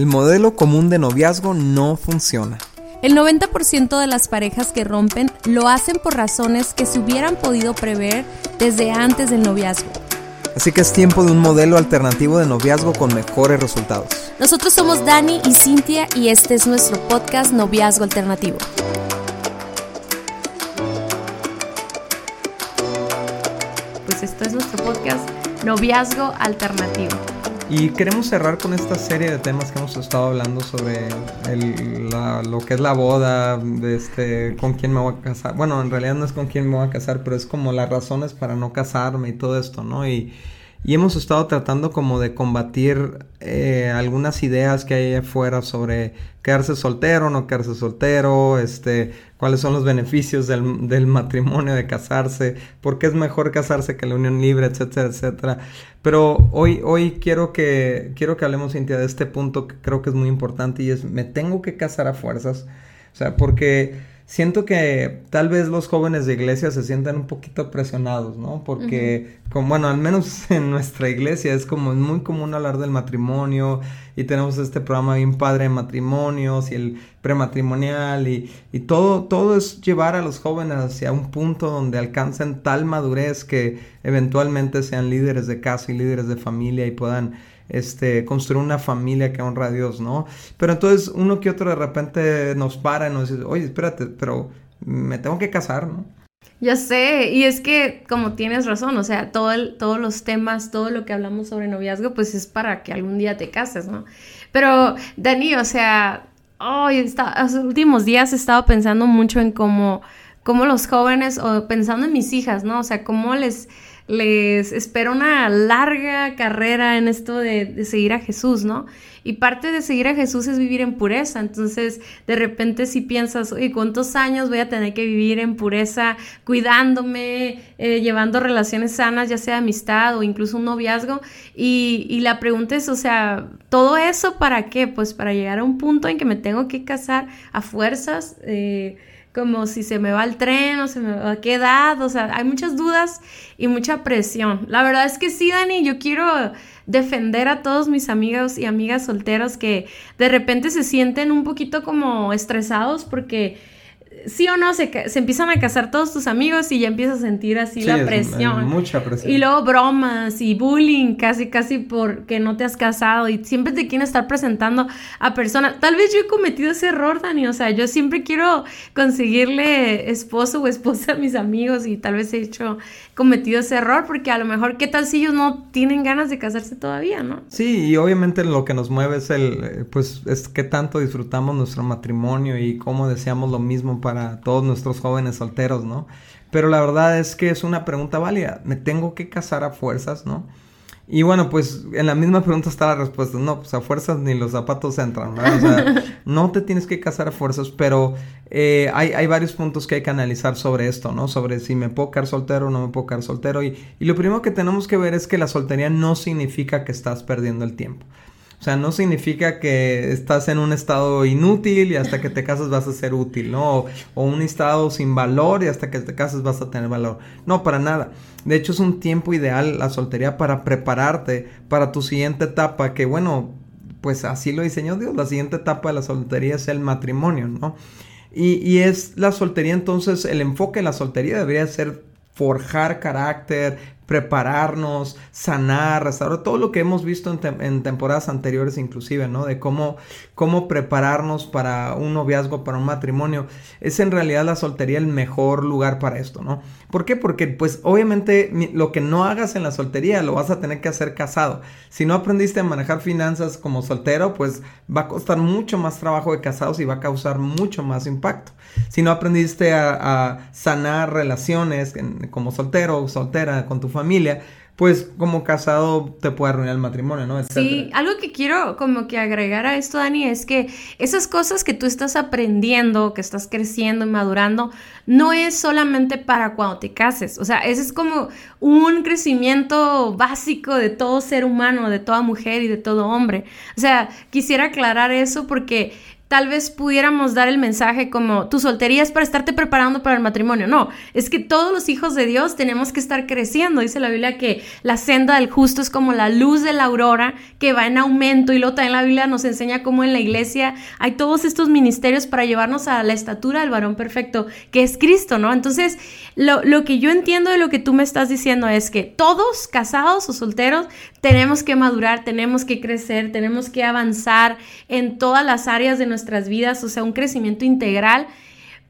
El modelo común de noviazgo no funciona. El 90% de las parejas que rompen lo hacen por razones que se hubieran podido prever desde antes del noviazgo. Así que es tiempo de un modelo alternativo de noviazgo con mejores resultados. Nosotros somos Dani y Cintia y este es nuestro podcast Noviazgo Alternativo. Pues esto es nuestro podcast Noviazgo Alternativo. Y queremos cerrar con esta serie de temas que hemos estado hablando sobre lo que es la boda, de este, con quién me voy a casar. Bueno, en realidad no es con quién me voy a casar, pero es como las razones para no casarme y todo esto, ¿no? Y, y hemos estado tratando como de combatir eh, algunas ideas que hay afuera sobre quedarse soltero, no quedarse soltero, este, cuáles son los beneficios del, del, matrimonio, de casarse, por qué es mejor casarse que la unión libre, etcétera, etcétera. Pero hoy, hoy quiero que, quiero que hablemos, Cintia, de este punto que creo que es muy importante y es, me tengo que casar a fuerzas. O sea, porque siento que tal vez los jóvenes de iglesia se sientan un poquito presionados, ¿no? Porque, como, bueno, al menos en nuestra iglesia es como muy común hablar del matrimonio y tenemos este programa bien padre de matrimonios y el prematrimonial y, y todo, todo es llevar a los jóvenes hacia un punto donde alcancen tal madurez que eventualmente sean líderes de casa y líderes de familia y puedan este, construir una familia que honra a Dios, ¿no? Pero entonces uno que otro de repente nos para y nos dice, oye, espérate, pero me tengo que casar, ¿no? Ya sé, y es que como tienes razón, o sea, todo todos los temas, todo lo que hablamos sobre noviazgo, pues es para que algún día te cases, ¿no? Pero, Dani, o sea, hoy está, los últimos días he estado pensando mucho en cómo, cómo los jóvenes, o pensando en mis hijas, ¿no? O sea, cómo les les espera una larga carrera en esto de, seguir a Jesús, ¿no? Y parte de seguir a Jesús es vivir en pureza. Entonces, de repente si piensas, oye, ¿cuántos años voy a tener que vivir en pureza, cuidándome, eh, llevando relaciones sanas, ya sea amistad o incluso un noviazgo? Y, la pregunta es, o sea, ¿todo eso para qué? Pues para llegar a un punto en que me tengo que casar a fuerzas. Eh, como si se me va el tren o se me va a qué edad, o sea, hay muchas dudas y mucha presión. La verdad es que sí, Dani, yo quiero defender a todos mis amigos y amigas solteros que de repente se sienten un poquito como estresados porque sí o no, se, se, empiezan a casar todos tus amigos y ya empiezas a sentir así la presión. mucha presión. Y luego bromas y bullying casi, casi porque no te has casado y siempre te quieren estar presentando a personas. Tal vez yo he cometido ese error, Dani, o sea, yo siempre quiero conseguirle esposo o esposa a mis amigos y tal vez he hecho, cometido ese error porque a lo mejor, ¿qué tal si ellos no tienen ganas de casarse todavía, no? Sí, y obviamente lo que nos mueve es el, eh, pues, es qué tanto disfrutamos nuestro matrimonio y cómo deseamos lo mismo para para todos nuestros jóvenes solteros, ¿no? Pero la verdad es que es una pregunta válida. ¿Me tengo que casar a fuerzas, no? Y bueno, pues en la misma pregunta está la respuesta. No, pues a fuerzas ni los zapatos entran, ¿verdad? O sea, no te tienes que casar a fuerzas, pero eh, hay, hay, varios puntos que hay que analizar sobre esto, ¿no? Sobre si me puedo quedar soltero o no me puedo quedar soltero. Y, y lo primero que tenemos que ver es que la soltería no significa que estás perdiendo el tiempo. O sea, no significa que estás en un estado inútil y hasta que te casas vas a ser útil, ¿no? O, un estado sin valor y hasta que te casas vas a tener valor. No, para nada. De hecho, es un tiempo ideal la soltería para prepararte para tu siguiente etapa, que bueno, pues así lo diseñó Dios. La siguiente etapa de la soltería es el matrimonio, ¿no? Y, y es la soltería, entonces, el enfoque de la soltería debería ser forjar carácter, prepararnos, sanar, restaurar, todo lo que hemos visto en, temporadas anteriores inclusive, ¿no? De cómo, cómo prepararnos para un noviazgo, para un matrimonio. Es en realidad la soltería el mejor lugar para esto, ¿no? ¿Por qué? Porque pues obviamente lo que no hagas en la soltería lo vas a tener que hacer casado. Si no aprendiste a manejar finanzas como soltero, pues va a costar mucho más trabajo de casados y va a causar mucho más impacto. Si no aprendiste a, sanar relaciones como soltero o soltera con tu familia, familia, pues como casado te puede arruinar el matrimonio, ¿no? Sí, algo que quiero como que agregar a esto, Dani, es que esas cosas que tú estás aprendiendo, que estás creciendo y madurando, no es solamente para cuando te cases. O sea, ese es como un crecimiento básico de todo ser humano, de toda mujer y de todo hombre. O sea, quisiera aclarar eso porque tal vez pudiéramos dar el mensaje como tu soltería es para estarte preparando para el matrimonio. No, es que todos los hijos de Dios tenemos que estar creciendo. Dice la Biblia que la senda del justo es como la luz de la aurora que va en aumento y luego también la Biblia nos enseña cómo en la iglesia hay todos estos ministerios para llevarnos a la estatura del varón perfecto, que es Cristo, ¿no? Entonces, lo, lo que yo entiendo de lo que tú me estás diciendo es que todos, casados o solteros, tenemos que madurar, tenemos que crecer, tenemos que avanzar en todas las áreas de nuestras vidas, o sea, un crecimiento integral.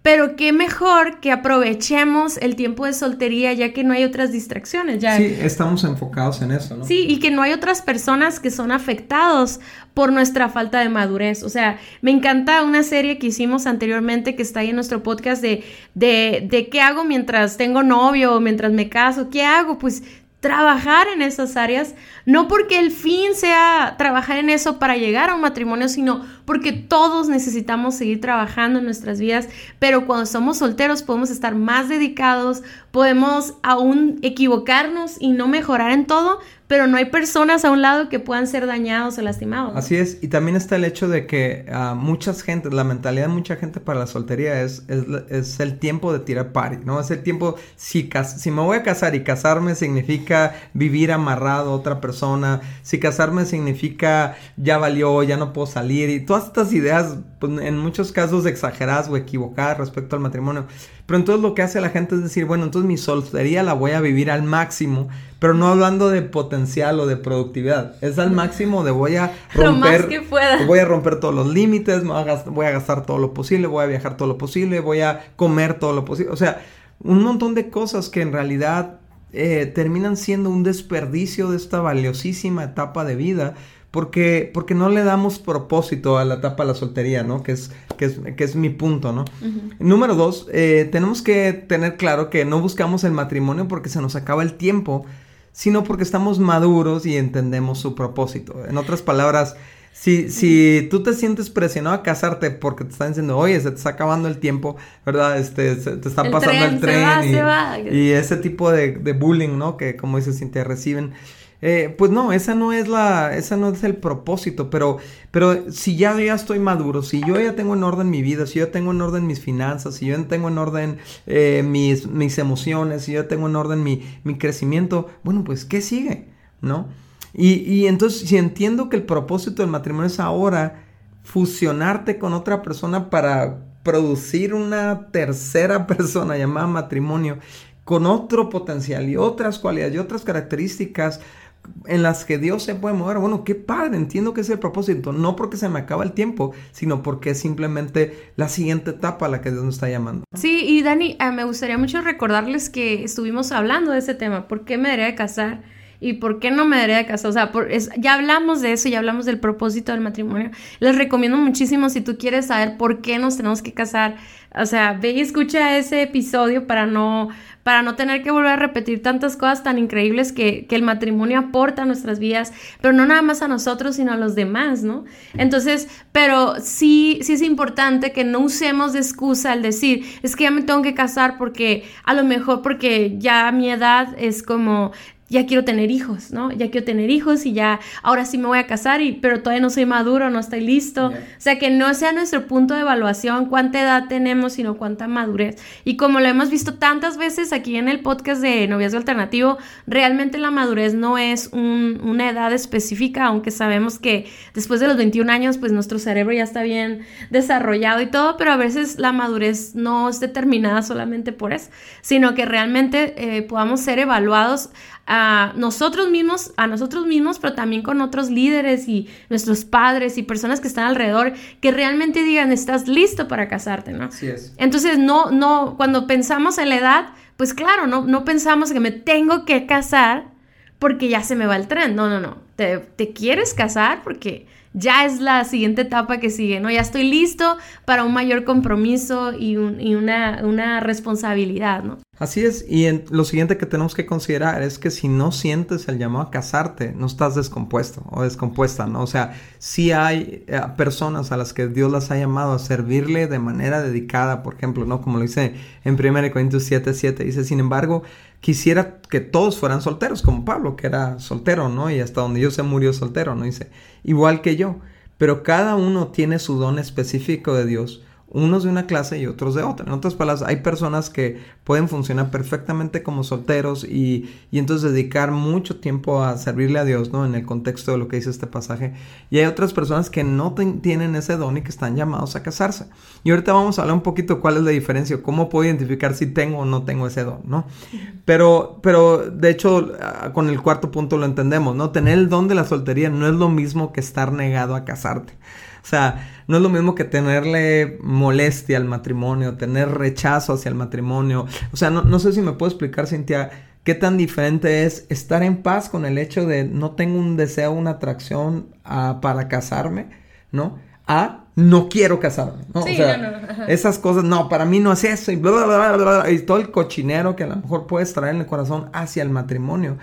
Pero qué mejor que aprovechemos el tiempo de soltería ya que no hay otras distracciones. Ya. Sí, estamos enfocados en eso, ¿no? Sí, y que no hay otras personas que son afectados por nuestra falta de madurez. O sea, me encanta una serie que hicimos anteriormente que está ahí en nuestro podcast de, de, de qué hago mientras tengo novio o mientras me caso. ¿Qué hago? Pues trabajar en esas áreas, no porque el fin sea trabajar en eso para llegar a un matrimonio, sino porque todos necesitamos seguir trabajando en nuestras vidas, pero cuando somos solteros podemos estar más dedicados, podemos aún equivocarnos y no mejorar en todo, pero no hay personas a un lado que puedan ser dañados o lastimados. Así es, y también está el hecho de que a muchas gente, la mentalidad de mucha gente para la soltería es, es, el tiempo de tirar party, ¿no? Es el tiempo, si, si me voy a casar y casarme significa vivir amarrado a otra persona, si casarme significa ya valió, ya no puedo salir, y todas estas ideas, pues, en muchos casos exageradas o equivocadas respecto al matrimonio. Pero entonces lo que hace la gente es decir, bueno, entonces mi soltería la voy a vivir al máximo, pero no hablando de potencial o de productividad. Es al máximo de voy a romper, que pueda. voy a romper todos los límites, voy a, gastar, todo lo posible, voy a viajar todo lo posible, voy a comer todo lo posible. O sea, un montón de cosas que en realidad eh, terminan siendo un desperdicio de esta valiosísima etapa de vida porque, porque no le damos propósito a la etapa de la soltería, ¿no? Que es, que es, que es mi punto, ¿no? Número dos, eh, tenemos que tener claro que no buscamos el matrimonio porque se nos acaba el tiempo, sino porque estamos maduros y entendemos su propósito. En otras palabras, si, si tú te sientes presionado a casarte porque te están diciendo, oye, se te está acabando el tiempo, ¿verdad? Este, te está pasando el tren y, ese tipo de, de bullying, ¿no? Que como dices, si te reciben. Eh, pues no, esa no es la, esa no es el propósito, pero, pero si ya, ya estoy maduro, si yo ya tengo en orden mi vida, si yo tengo en orden mis finanzas, si yo tengo en orden eh, mis, mis emociones, si yo tengo en orden mi, mi crecimiento, bueno, pues ¿qué sigue? ¿No? Y, y entonces, si entiendo que el propósito del matrimonio es ahora fusionarte con otra persona para producir una tercera persona llamada matrimonio, con otro potencial y otras cualidades y otras características en las que Dios se puede mover. Bueno, qué padre, entiendo que es el propósito, no porque se me acaba el tiempo, sino porque es simplemente la siguiente etapa a la que Dios nos está llamando. Sí, y Dani, eh, me gustaría mucho recordarles que estuvimos hablando de ese tema, ¿por qué me debería de casar? ¿Y por qué no me debería de casar? O sea, ya hablamos de eso, ya hablamos del propósito del matrimonio. Les recomiendo muchísimo si tú quieres saber por qué nos tenemos que casar. O sea, ve y escucha ese episodio para no para no tener que volver a repetir tantas cosas tan increíbles que, el matrimonio aporta a nuestras vidas, pero no nada más a nosotros, sino a los demás, ¿no? Entonces, pero sí, sí es importante que no usemos de excusa el decir, es que ya me tengo que casar porque a lo mejor porque ya mi edad es como ya quiero tener hijos, ¿no? Ya quiero tener hijos y ya, ahora sí me voy a casar, y, pero todavía no soy maduro, no estoy listo. O sea, que no sea nuestro punto de evaluación cuánta edad tenemos, sino cuánta madurez. Y como lo hemos visto tantas veces aquí en el podcast de Noviazgo Alternativo, realmente la madurez no es una edad específica, aunque sabemos que después de los 21 años, pues nuestro cerebro ya está bien desarrollado y todo, pero a veces la madurez no es determinada solamente por eso, sino que realmente eh, podamos ser evaluados a nosotros mismos, a nosotros mismos, pero también con otros líderes y nuestros padres y personas que están alrededor que realmente digan, estás listo para casarte, ¿no? Así es. Entonces, no, no, cuando pensamos en la edad, pues claro, no, no pensamos que me tengo que casar porque ya se me va el tren. No, no, no. Te, te quieres casar porque ya es la siguiente etapa que sigue, ¿no? Ya estoy listo para un mayor compromiso y, una, una, responsabilidad, ¿no? Así es, y lo siguiente que tenemos que considerar es que si no sientes el llamado a casarte, no estás descompuesto o descompuesta, ¿no? O sea, si hay eh, personas a las que Dios las ha llamado a servirle de manera dedicada, por ejemplo, ¿no? Como lo dice en 1 Corintios 7, 7, dice, sin embargo, quisiera que todos fueran solteros, como Pablo, que era soltero, ¿no? Y hasta donde yo se murió soltero, ¿no? Dice, igual que yo. pero cada uno tiene su don específico de Dios unos de una clase y otros de otra. En otras palabras, hay personas que pueden funcionar perfectamente como solteros y, y, entonces dedicar mucho tiempo a servirle a Dios, ¿no? En el contexto de lo que dice este pasaje. Y hay otras personas que no tienen ese don y que están llamados a casarse. Y ahorita vamos a hablar un poquito cuál es la diferencia, cómo puedo identificar si tengo o no tengo ese don, ¿no? Pero, pero de hecho, ah, con el cuarto punto lo entendemos, ¿no? Tener el don de la soltería no es lo mismo que estar negado a casarte. O sea, no es lo mismo que tenerle molestia al matrimonio, tener rechazo hacia el matrimonio. O sea, no, sé si me puedo explicar, Cintia, qué tan diferente es estar en paz con el hecho de no tengo un deseo, una atracción para casarme, ¿no? A no quiero casarme, ¿no? Sí, o sea, no, esas cosas, no, para mí no es eso y bla, bla, bla, bla, y todo el cochinero que a lo mejor puedes traer en el corazón hacia el matrimonio.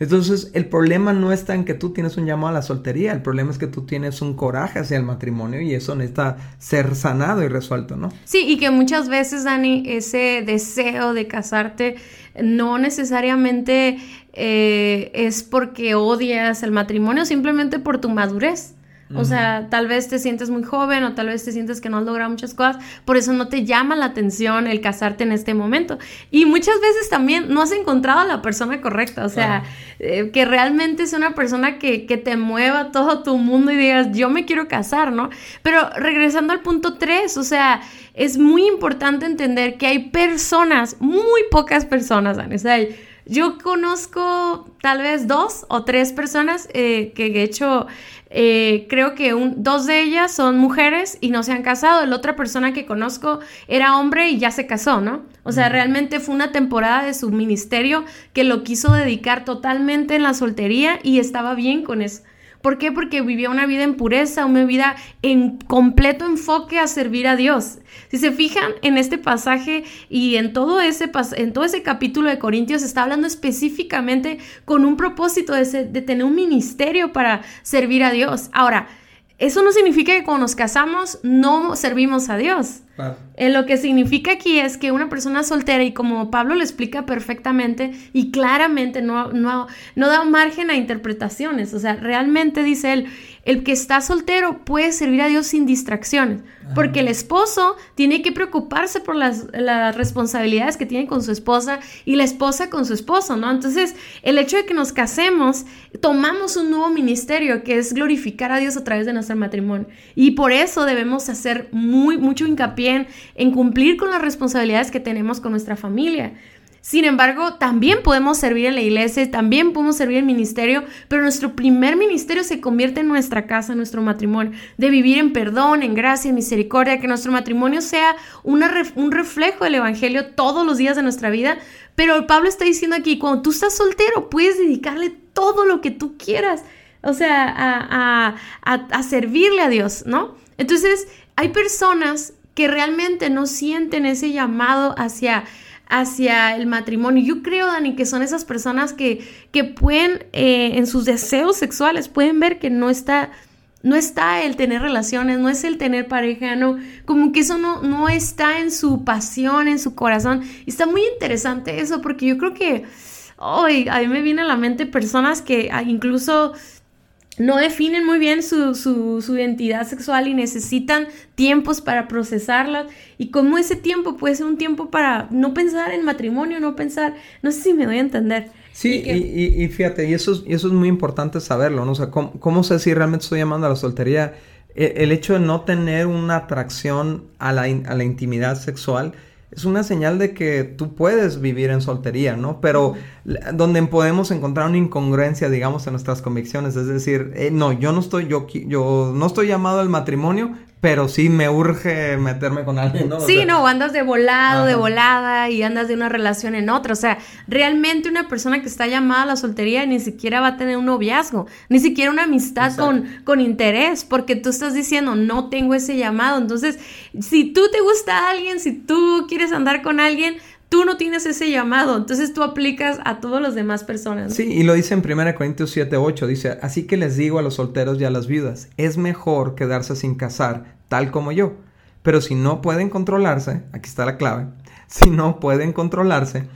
Entonces, el problema no está en que tú tienes un llamado a la soltería, el problema es que tú tienes un coraje hacia el matrimonio y eso necesita ser sanado y resuelto, ¿no? Sí, y que muchas veces, Dani, ese deseo de casarte no necesariamente eh, es porque odias el matrimonio, simplemente por tu madurez. O sea, tal vez te sientes muy joven o tal vez te sientes que no has logrado muchas cosas, por eso no te llama la atención el casarte en este momento. Y muchas veces también no has encontrado a la persona correcta, o sea, eh, que realmente es una persona que, que, te mueva todo tu mundo y digas, yo me quiero casar, ¿no? Pero regresando al punto 3, o sea, es muy importante entender que hay personas, muy pocas personas, o sea, yo conozco tal vez dos o tres personas eh, que de hecho eh, creo que un, dos de ellas son mujeres y no se han casado. La otra persona que conozco era hombre y ya se casó, ¿no? O sea, realmente fue una temporada de su ministerio que lo quiso dedicar totalmente en la soltería y estaba bien con eso. ¿Por qué? Porque vivía una vida en pureza, una vida en completo enfoque a servir a Dios. Si se fijan en este pasaje y en todo ese, en todo ese capítulo de Corintios, está hablando específicamente con un propósito de, de tener un ministerio para servir a Dios. Ahora, eso no significa que cuando nos casamos no servimos a Dios. Eh, lo que significa aquí es que una persona soltera, y como Pablo lo explica perfectamente y claramente, no, no, no da margen a interpretaciones. O sea, realmente dice él, el que está soltero puede servir a Dios sin distracciones, porque el esposo tiene que preocuparse por las, las, responsabilidades que tiene con su esposa y la esposa con su esposo, ¿no? Entonces, el hecho de que nos casemos, tomamos un nuevo ministerio que es glorificar a Dios a través de nuestro matrimonio. Y por eso debemos hacer muy, mucho hincapié en cumplir con las responsabilidades que tenemos con nuestra familia. Sin embargo, también podemos servir en la iglesia, también podemos servir en ministerio, pero nuestro primer ministerio se convierte en nuestra casa, en nuestro matrimonio, de vivir en perdón, en gracia, en misericordia, que nuestro matrimonio sea un reflejo del Evangelio todos los días de nuestra vida. Pero Pablo está diciendo aquí, cuando tú estás soltero, puedes dedicarle todo lo que tú quieras, o sea, a, a servirle a Dios, ¿no? Entonces, hay personas que realmente no sienten ese llamado hacia hacia el matrimonio. Yo creo, Dani, que son esas personas que, que pueden, eh, en sus deseos sexuales, pueden ver que no está, no está el tener relaciones, no es el tener pareja, no, como que eso no, no está en su pasión, en su corazón. Y está muy interesante eso, porque yo creo que, hoy a mí me viene a la mente personas que ah, incluso no definen muy bien su, su, identidad sexual y necesitan tiempos para procesarla. Y como ese tiempo puede ser un tiempo para no pensar en matrimonio, no pensar, no sé si me doy a entender. Sí, y, fíjate, y eso, es, y eso es muy importante saberlo, ¿no? O sea, ¿cómo, sé si realmente estoy llamando a la soltería? E, el, hecho de no tener una atracción a la, a la intimidad sexual es una señal de que tú puedes vivir en soltería, ¿no? Pero donde podemos encontrar una incongruencia, digamos, en nuestras convicciones, es decir, eh, no, yo no estoy, yo, yo no estoy llamado al matrimonio, pero sí me urge meterme con alguien, ¿no? sí, no, andas de volado, de volada y andas de una relación en otra. O sea, realmente una persona que está llamada a la soltería ni siquiera va a tener un noviazgo, ni siquiera una amistad con, con interés, porque tú estás diciendo, no tengo ese llamado. Entonces, si tú te gusta a alguien, si tú quieres andar con alguien, tú no tienes ese llamado, entonces tú aplicas a todas las demás personas. Sí, y lo dice en 1 Corintios 7, 8, dice, así que les digo a los solteros y a las viudas, es mejor quedarse sin casar, tal como yo. Pero si no pueden controlarse, aquí está la clave, si no pueden controlarse,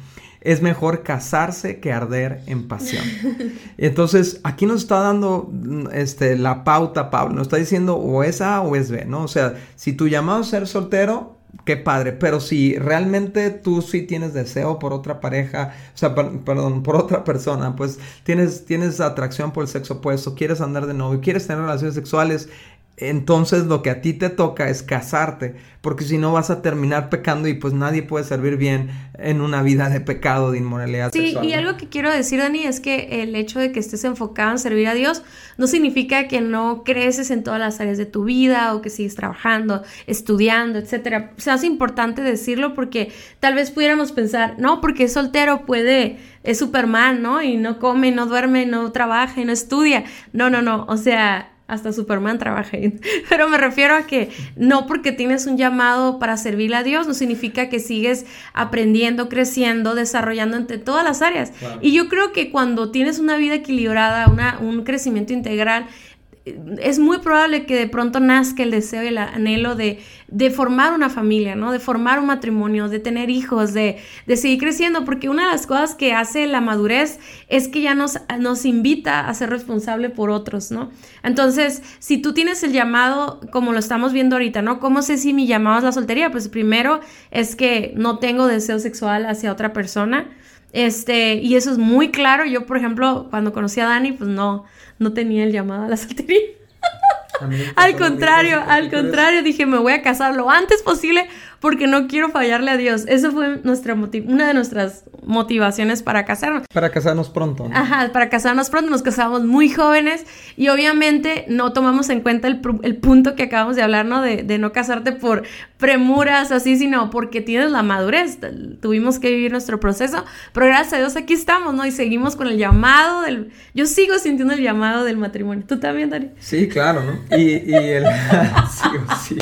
es mejor casarse que arder en pasión. Entonces, aquí nos está dando este, la pauta, Pablo, nos está diciendo o es A o es B, ¿no? O sea, si tu llamado es ser soltero, qué padre, pero si realmente tú sí tienes deseo por otra pareja, o sea, perdón, por otra persona, pues tienes, tienes atracción por el sexo opuesto, quieres andar de novio, quieres tener relaciones sexuales, entonces lo que a ti te toca es casarte, porque si no vas a terminar pecando y pues nadie puede servir bien en una vida de pecado, de inmoralidad sí, y algo que quiero decir, Dani, es que el hecho de que estés enfocado en servir a Dios no significa que no creces en todas las áreas de tu vida o que sigues trabajando, estudiando, etcétera. O sea, es importante decirlo porque tal vez pudiéramos pensar, no, porque es soltero puede es Superman, ¿no? Y no come, no duerme, no trabaja y no estudia. No, no, no. O sea, hasta Superman trabaja ahí. Pero me refiero a que no porque tienes un llamado para servirle a Dios, no significa que sigues aprendiendo, creciendo, desarrollando entre todas las áreas. Y yo creo que cuando tienes una vida equilibrada, una, un crecimiento integral, es muy probable que de pronto nazca el deseo y el anhelo de, de, formar una familia, ¿no? De formar un matrimonio, de tener hijos, de, de, seguir creciendo, porque una de las cosas que hace la madurez es que ya nos, nos invita a ser responsable por otros, ¿no? Entonces, si tú tienes el llamado, como lo estamos viendo ahorita, ¿no? ¿Cómo sé si mi llamado es la soltería? Pues primero es que no tengo deseo sexual hacia otra persona. Este, y eso es muy claro. Yo, por ejemplo, cuando conocí a Dani, pues no, no tenía el llamado a la soltería. al contrario, al contrario, dije, me voy a casar lo antes posible porque no quiero fallarle a Dios. Eso fue nuestra una de nuestras motivaciones para casarnos. Para casarnos pronto. Ajá, para casarnos pronto. Nos casamos muy jóvenes y obviamente no tomamos en cuenta el, punto que acabamos de hablar, ¿no? De, de, no casarte por premuras así, sino porque tienes la madurez. Tuvimos que vivir nuestro proceso, pero gracias a Dios aquí estamos, ¿no? Y seguimos con el llamado del... Yo sigo sintiendo el llamado del matrimonio. ¿Tú también, Dari? Sí, claro, ¿no? Y, y el... sí, sí.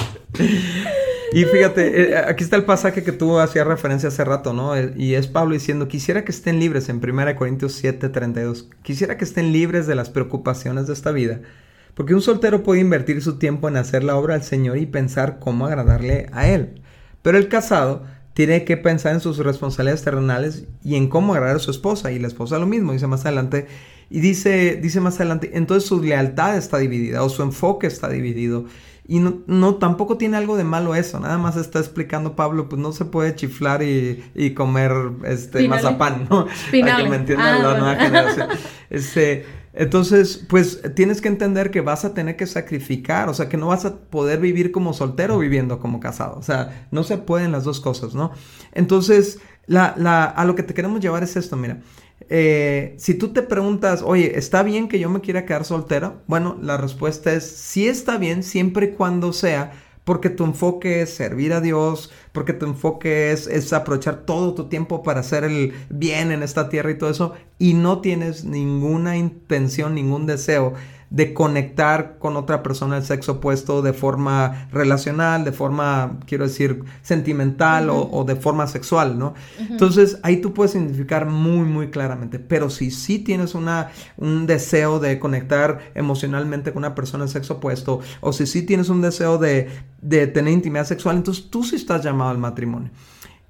Y fíjate, eh, aquí está el pasaje que tú hacías referencia hace rato, ¿no? Eh, y es Pablo diciendo, quisiera que estén libres en 1 Corintios 7, 32. Quisiera que estén libres de las preocupaciones de esta vida. Porque un soltero puede invertir su tiempo en hacer la obra del Señor y pensar cómo agradarle a Él. Pero el casado tiene que pensar en sus responsabilidades terrenales y en cómo agradar a su esposa. Y la esposa lo mismo, dice más adelante. Y dice, dice más adelante, entonces su lealtad está dividida o su enfoque está dividido. Y no, no, tampoco tiene algo de malo eso, nada más está explicando Pablo, pues no se puede chiflar y, y comer este mazapán, ¿no? Para que me entienda ah, la nueva generación. Este, entonces, pues tienes que entender que vas a tener que sacrificar, o sea, que no vas a poder vivir como soltero viviendo como casado, o sea, no se pueden las dos cosas, ¿no? Entonces, la, la, a lo que te queremos llevar es esto, mira, eh, si tú te preguntas, oye, ¿está bien que yo me quiera quedar soltera? Bueno, la respuesta es sí está bien siempre y cuando sea porque tu enfoque es servir a Dios, porque tu enfoque es, es, aprovechar todo tu tiempo para hacer el bien en esta tierra y todo eso, y no tienes ninguna intención, ningún deseo de conectar con otra persona del sexo opuesto de forma relacional, de forma, quiero decir, sentimental o, de forma sexual, ¿no? Entonces ahí tú puedes identificar muy, muy claramente, pero si sí tienes una, un deseo de conectar emocionalmente con una persona del sexo opuesto, o si sí tienes un deseo de, de tener intimidad sexual, entonces tú sí estás llamado al matrimonio.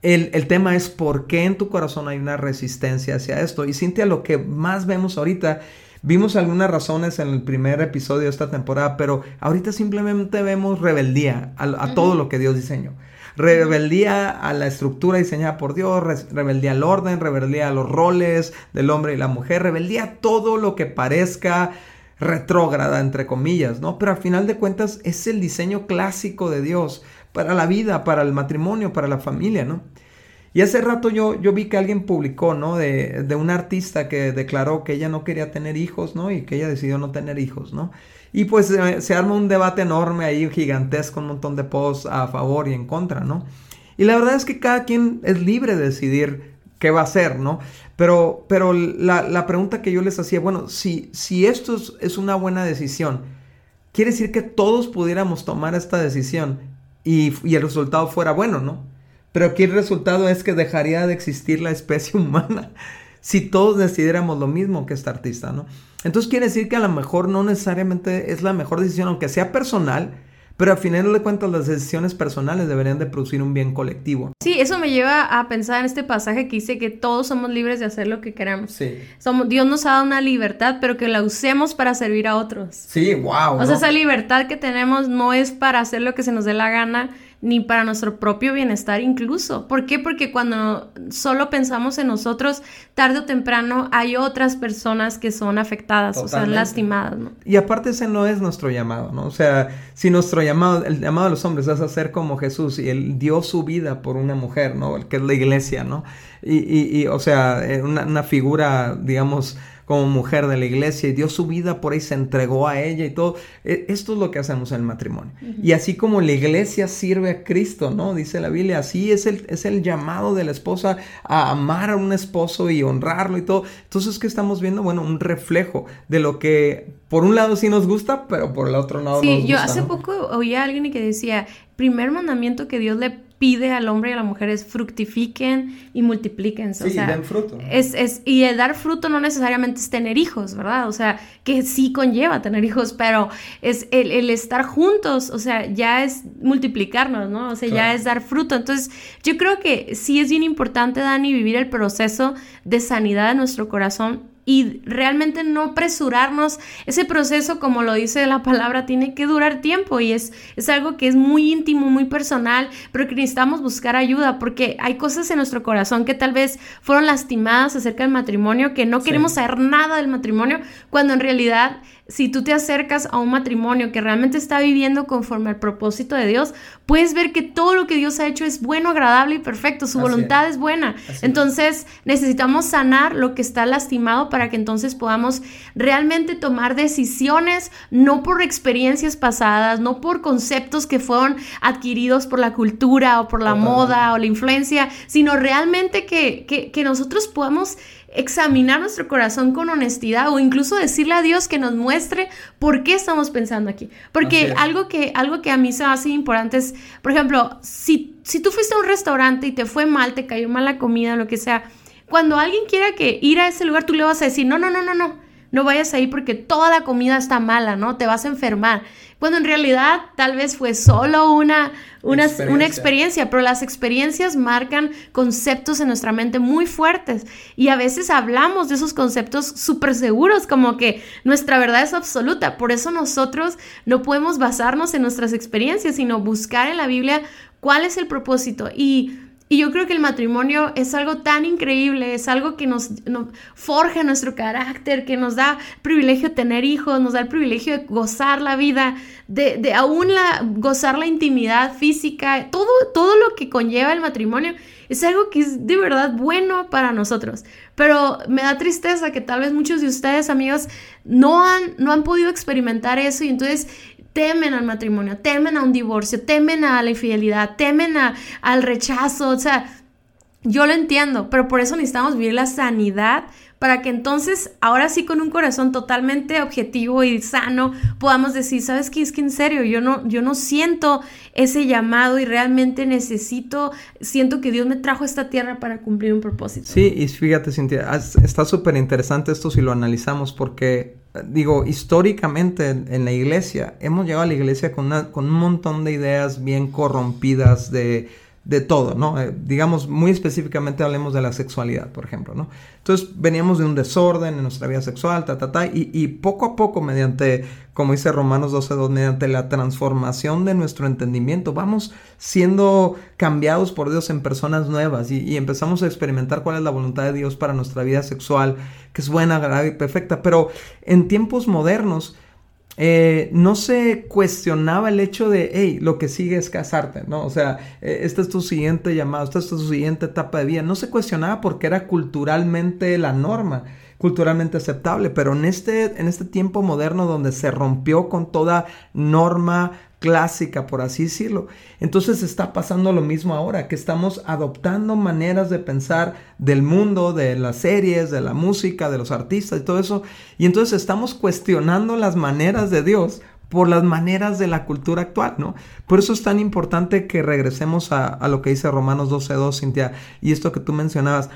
El, el, tema es por qué en tu corazón hay una resistencia hacia esto. Y Cintia, lo que más vemos ahorita Vimos algunas razones en el primer episodio de esta temporada, pero ahorita simplemente vemos rebeldía a, todo lo que Dios diseñó. Rebeldía a la estructura diseñada por Dios, rebeldía al orden, rebeldía a los roles del hombre y la mujer, rebeldía a todo lo que parezca retrógrada, entre comillas, ¿no? Pero al final de cuentas es el diseño clásico de Dios para la vida, para el matrimonio, para la familia, ¿no? Y hace rato yo, yo vi que alguien publicó, ¿no? De, de un artista que declaró que ella no quería tener hijos, ¿no? Y que ella decidió no tener hijos, ¿no? Y pues eh, se arma un debate enorme ahí, gigantesco, un montón de posts a favor y en contra, ¿no? Y la verdad es que cada quien es libre de decidir qué va a hacer, ¿no? Pero, pero la, la pregunta que yo les hacía, bueno, si, si esto es, es, una buena decisión, quiere decir que todos pudiéramos tomar esta decisión y, y el resultado fuera bueno, ¿no? Pero aquí el resultado es que dejaría de existir la especie humana si todos decidiéramos lo mismo que este artista, ¿no? Entonces quiere decir que a lo mejor no necesariamente es la mejor decisión, aunque sea personal, pero al final de cuentas las decisiones personales deberían de producir un bien colectivo. Sí, eso me lleva a pensar en este pasaje que dice que todos somos libres de hacer lo que queramos. Sí. Somos, Dios nos ha dado una libertad, pero que la usemos para servir a otros. Sí, wow. O sea, esa libertad que tenemos no es para hacer lo que se nos dé la gana, ni para nuestro propio bienestar incluso. ¿Por qué? Porque cuando solo pensamos en nosotros, tarde o temprano hay otras personas que son afectadas o son lastimadas, ¿no? Y aparte ese no es nuestro llamado, ¿no? O sea, si nuestro llamado, el llamado de los hombres es hacer como Jesús y él dio su vida por una mujer, ¿no? El que es la iglesia, ¿no? Y, y, y o sea, eh, una, una figura, digamos, como mujer de la iglesia y dio su vida por ahí, se entregó a ella y todo. E, esto es lo que hacemos en el matrimonio. Y así como la iglesia sirve a Cristo, ¿no? Dice la Biblia, así es el, es el llamado de la esposa a amar a un esposo y honrarlo y todo. Entonces, ¿qué estamos viendo? Bueno, un reflejo de lo que por un lado sí nos gusta, pero por el otro lado sí, no nos yo hace poco oí a alguien que decía, primer mandamiento que Dios le pide al hombre y a la mujer es fructifiquen y multipliquen. Sí, o sea, den fruto. Es, es, y el dar fruto no necesariamente es tener hijos, ¿verdad? O sea, que sí conlleva tener hijos, pero es el, el estar juntos, o sea, ya es multiplicarnos, ¿no? O sea, ya es dar fruto. Entonces, yo creo que sí es bien importante, Dani, vivir el proceso de sanidad de nuestro corazón y realmente no apresurarnos. Ese proceso, como lo dice la palabra, tiene que durar tiempo y es, es algo que es muy íntimo, muy personal, pero que necesitamos buscar ayuda porque hay cosas en nuestro corazón que tal vez fueron lastimadas acerca del matrimonio, que no queremos saber nada del matrimonio, cuando en realidad si tú te acercas a un matrimonio que realmente está viviendo conforme al propósito de Dios, puedes ver que todo lo que Dios ha hecho es bueno, agradable y perfecto, su voluntad es, buena. entonces necesitamos sanar lo que está lastimado para que entonces podamos realmente tomar decisiones, no por experiencias pasadas, no por conceptos que fueron adquiridos por la cultura o por la moda o la influencia, sino realmente que, que, que nosotros podamos examinar nuestro corazón con honestidad o incluso decirle a Dios que nos muestre por qué estamos pensando aquí. Porque algo que, algo que a mí se me hace importante es, por ejemplo, si, si tú fuiste a un restaurante y te fue mal, te cayó mal la comida, lo que sea, cuando alguien quiera que ir a ese lugar, tú le vas a decir, no, no, no, no, no, no vayas ahí porque toda la comida está mala, ¿no? Te vas a enfermar. Cuando en realidad tal vez fue solo una, una, experiencia. una experiencia, pero las experiencias marcan conceptos en nuestra mente muy fuertes y a veces hablamos de esos conceptos súper seguros, como que nuestra verdad es absoluta. Por eso nosotros no podemos basarnos en nuestras experiencias, sino buscar en la Biblia cuál es el propósito y y yo creo que el matrimonio es algo tan increíble, es algo que nos, forja nuestro carácter, que nos da privilegio tener hijos, nos da el privilegio de gozar la vida, de, de aún la, gozar la intimidad física, todo, todo lo que conlleva el matrimonio. Es algo que es de verdad bueno para nosotros. Pero me da tristeza que tal vez muchos de ustedes, amigos, no han, no han podido experimentar eso y entonces temen al matrimonio, temen a un divorcio, temen a la infidelidad, temen a, al rechazo, o sea, yo lo entiendo, pero por eso necesitamos vivir la sanidad para que entonces, ahora sí con un corazón totalmente objetivo y sano, podamos decir, ¿sabes qué? Es que en serio, yo no, yo no siento ese llamado y realmente necesito, siento que Dios me trajo a esta tierra para cumplir un propósito. Sí, y fíjate, Cintia, está súper interesante esto si lo analizamos porque digo, históricamente en, la iglesia, hemos llegado a la iglesia con, con un montón de ideas bien corrompidas de de todo, ¿no? Eh, digamos, muy específicamente hablemos de la sexualidad, por ejemplo, ¿no? Entonces veníamos de un desorden en nuestra vida sexual, ta, ta, ta, y, y poco a poco, mediante, como dice Romanos 12.2, mediante la transformación de nuestro entendimiento, vamos siendo cambiados por Dios en personas nuevas y, y, empezamos a experimentar cuál es la voluntad de Dios para nuestra vida sexual, que es buena, agradable y perfecta, pero en tiempos modernos, eh, no se cuestionaba el hecho de, hey, lo que sigue es casarte, ¿no? O sea, eh, esta es tu siguiente llamada, esta es tu siguiente etapa de vida. No se cuestionaba porque era culturalmente la norma, culturalmente aceptable, pero en este, en este tiempo moderno donde se rompió con toda norma, clásica, por así decirlo. Entonces está pasando lo mismo ahora, que estamos adoptando maneras de pensar del mundo, de las series, de la música, de los artistas y todo eso. Y entonces estamos cuestionando las maneras de Dios por las maneras de la cultura actual, ¿no? Por eso es tan importante que regresemos a, a lo que dice Romanos 12.2, Cintia, y esto que tú mencionabas.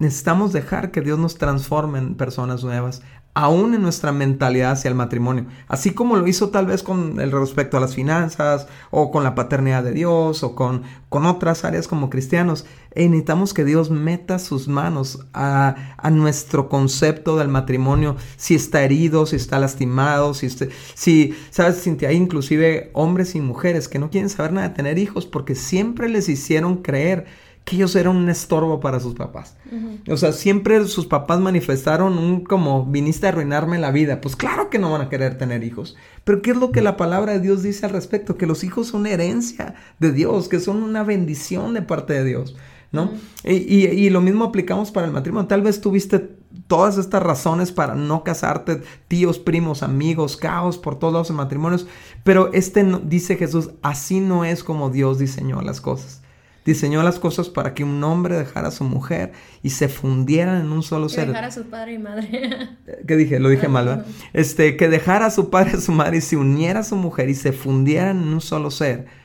Necesitamos dejar que Dios nos transforme en personas nuevas, aún en nuestra mentalidad hacia el matrimonio, así como lo hizo tal vez con el respecto a las finanzas o con la paternidad de Dios o con, con otras áreas como cristianos. Y necesitamos que Dios meta sus manos a, a, nuestro concepto del matrimonio, si está herido, si está lastimado, si, usted, si sabes, hay inclusive hombres y mujeres que no quieren saber nada de tener hijos porque siempre les hicieron creer que ellos eran un estorbo para sus papás. O sea, siempre sus papás manifestaron un como viniste a arruinarme la vida. Pues claro que no van a querer tener hijos. Pero ¿qué es lo que la palabra de Dios dice al respecto? Que los hijos son herencia de Dios, que son una bendición de parte de Dios. ¿No? y, y, lo mismo aplicamos para el matrimonio. Tal vez tuviste todas estas razones para no casarte, tíos, primos, amigos, caos por todos lados en matrimonios, pero este dice Jesús, así no es como Dios diseñó las cosas diseñó las cosas para que un hombre dejara a su mujer y se fundieran en un solo que ser. Dejara a su padre y madre. ¿Qué dije? Lo dije mal, ¿verdad? Este, que dejara a su padre y a su madre y se uniera a su mujer y se fundieran en un solo ser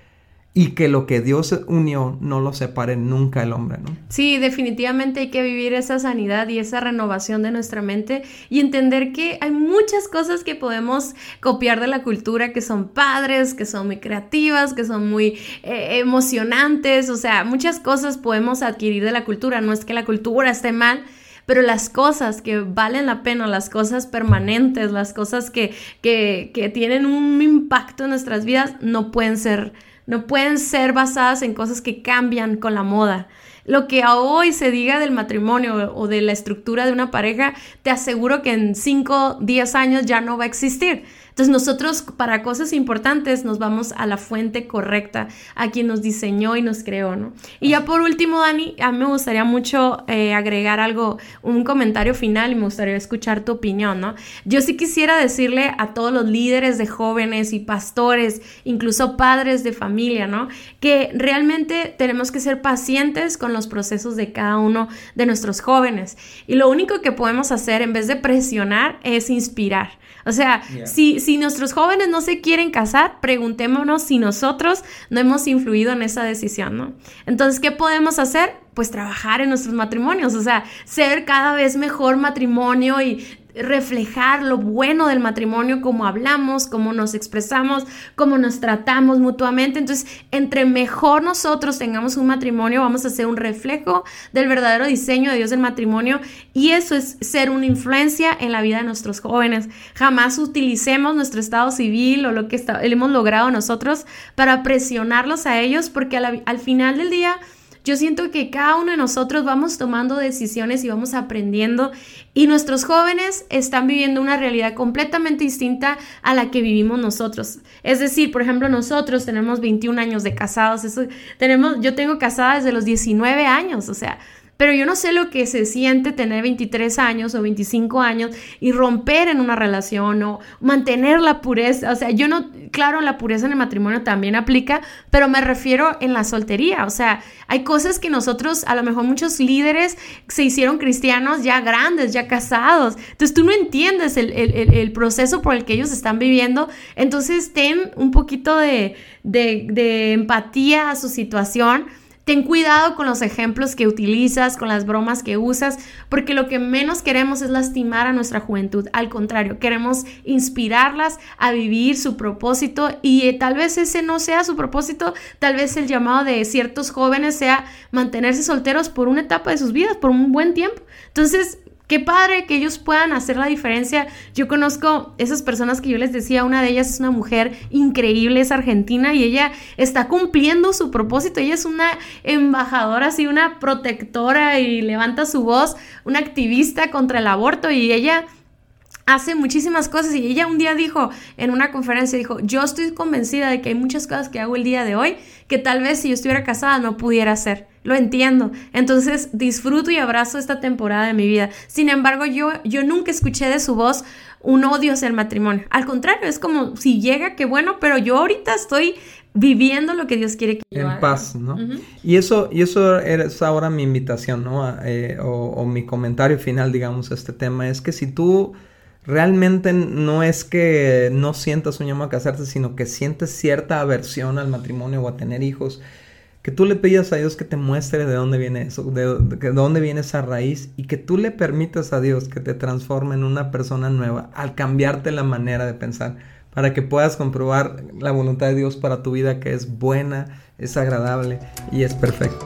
y que lo que Dios unió no lo separe nunca el hombre, ¿no? Sí, definitivamente hay que vivir esa sanidad y esa renovación de nuestra mente y entender que hay muchas cosas que podemos copiar de la cultura que son padres, que son muy creativas, que son muy eh, emocionantes, o sea, muchas cosas podemos adquirir de la cultura, no es que la cultura esté mal, pero las cosas que valen la pena, las cosas permanentes, las cosas que, que, que tienen un impacto en nuestras vidas, no pueden ser no pueden ser basadas en cosas que cambian con la moda. Lo que hoy se diga del matrimonio o de la estructura de una pareja, te aseguro que en 5, 10 años ya no va a existir. Entonces nosotros para cosas importantes nos vamos a la fuente correcta, a quien nos diseñó y nos creó, ¿no? Y ya por último, Dani, a mí me gustaría mucho eh, agregar algo, un comentario final y me gustaría escuchar tu opinión, ¿no? Yo sí quisiera decirle a todos los líderes de jóvenes y pastores, incluso padres de familia, ¿no? Que realmente tenemos que ser pacientes con los procesos de cada uno de nuestros jóvenes. Y lo único que podemos hacer en vez de presionar es inspirar. O sea, si, si nuestros jóvenes no se quieren casar, preguntémonos si nosotros no hemos influido en esa decisión, ¿no? Entonces, ¿qué podemos hacer? Pues trabajar en nuestros matrimonios, o sea, ser cada vez mejor matrimonio y reflejar lo bueno del matrimonio, cómo hablamos, cómo nos expresamos, cómo nos tratamos mutuamente. Entonces, entre mejor nosotros tengamos un matrimonio, vamos a ser un reflejo del verdadero diseño de Dios del matrimonio y eso es ser una influencia en la vida de nuestros jóvenes. Jamás utilicemos nuestro estado civil o lo que hemos logrado nosotros para presionarlos a ellos porque al final del día yo siento que cada uno de nosotros vamos tomando decisiones y vamos aprendiendo y nuestros jóvenes están viviendo una realidad completamente distinta a la que vivimos nosotros. Es decir, por ejemplo, nosotros tenemos 21 años de casados, tenemos yo tengo casada desde los 19 años, o sea, pero yo no sé lo que se siente tener 23 años o 25 años y romper en una relación o mantener la pureza. O sea, yo no, claro, la pureza en el matrimonio también aplica, pero me refiero en la soltería. O sea, hay cosas que nosotros, a lo mejor muchos líderes se hicieron cristianos ya grandes, ya casados. Entonces tú no entiendes el, el, proceso por el que ellos están viviendo. Entonces ten un poquito de, de, de empatía a su situación Ten cuidado con los ejemplos que utilizas, con las bromas que usas, porque lo que menos queremos es lastimar a nuestra juventud. Al contrario, queremos inspirarlas a vivir su propósito y eh, tal vez ese no sea su propósito, tal vez el llamado de ciertos jóvenes sea mantenerse solteros por una etapa de sus vidas, por un buen tiempo. Entonces, Qué padre que ellos puedan hacer la diferencia. Yo conozco esas personas que yo les decía, una de ellas es una mujer increíble, es argentina y ella está cumpliendo su propósito. Ella es una embajadora, así, una protectora y levanta su voz, una activista contra el aborto y ella hace muchísimas cosas y ella un día dijo en una conferencia, dijo, yo estoy convencida de que hay muchas cosas que hago el día de hoy que tal vez si yo estuviera casada no pudiera hacer. Lo entiendo. Entonces disfruto y abrazo esta temporada de mi vida. Sin embargo, yo, yo nunca escuché de su voz un odio hacia el matrimonio. Al contrario, es como si llega, qué bueno, pero yo ahorita estoy viviendo lo que Dios quiere que yo En paz, ¿no? Y eso, y eso es ahora mi invitación, ¿no? Eh, o, o mi comentario final, digamos, a este tema, es que si tú realmente no es que no sientas un llamado a casarte, sino que sientes cierta aversión al matrimonio o a tener hijos, que tú le pidas a Dios que te muestre de dónde viene eso, de, de, dónde viene esa raíz y que tú le permitas a Dios que te transforme en una persona nueva al cambiarte la manera de pensar para que puedas comprobar la voluntad de Dios para tu vida que es buena, es agradable y es perfecta.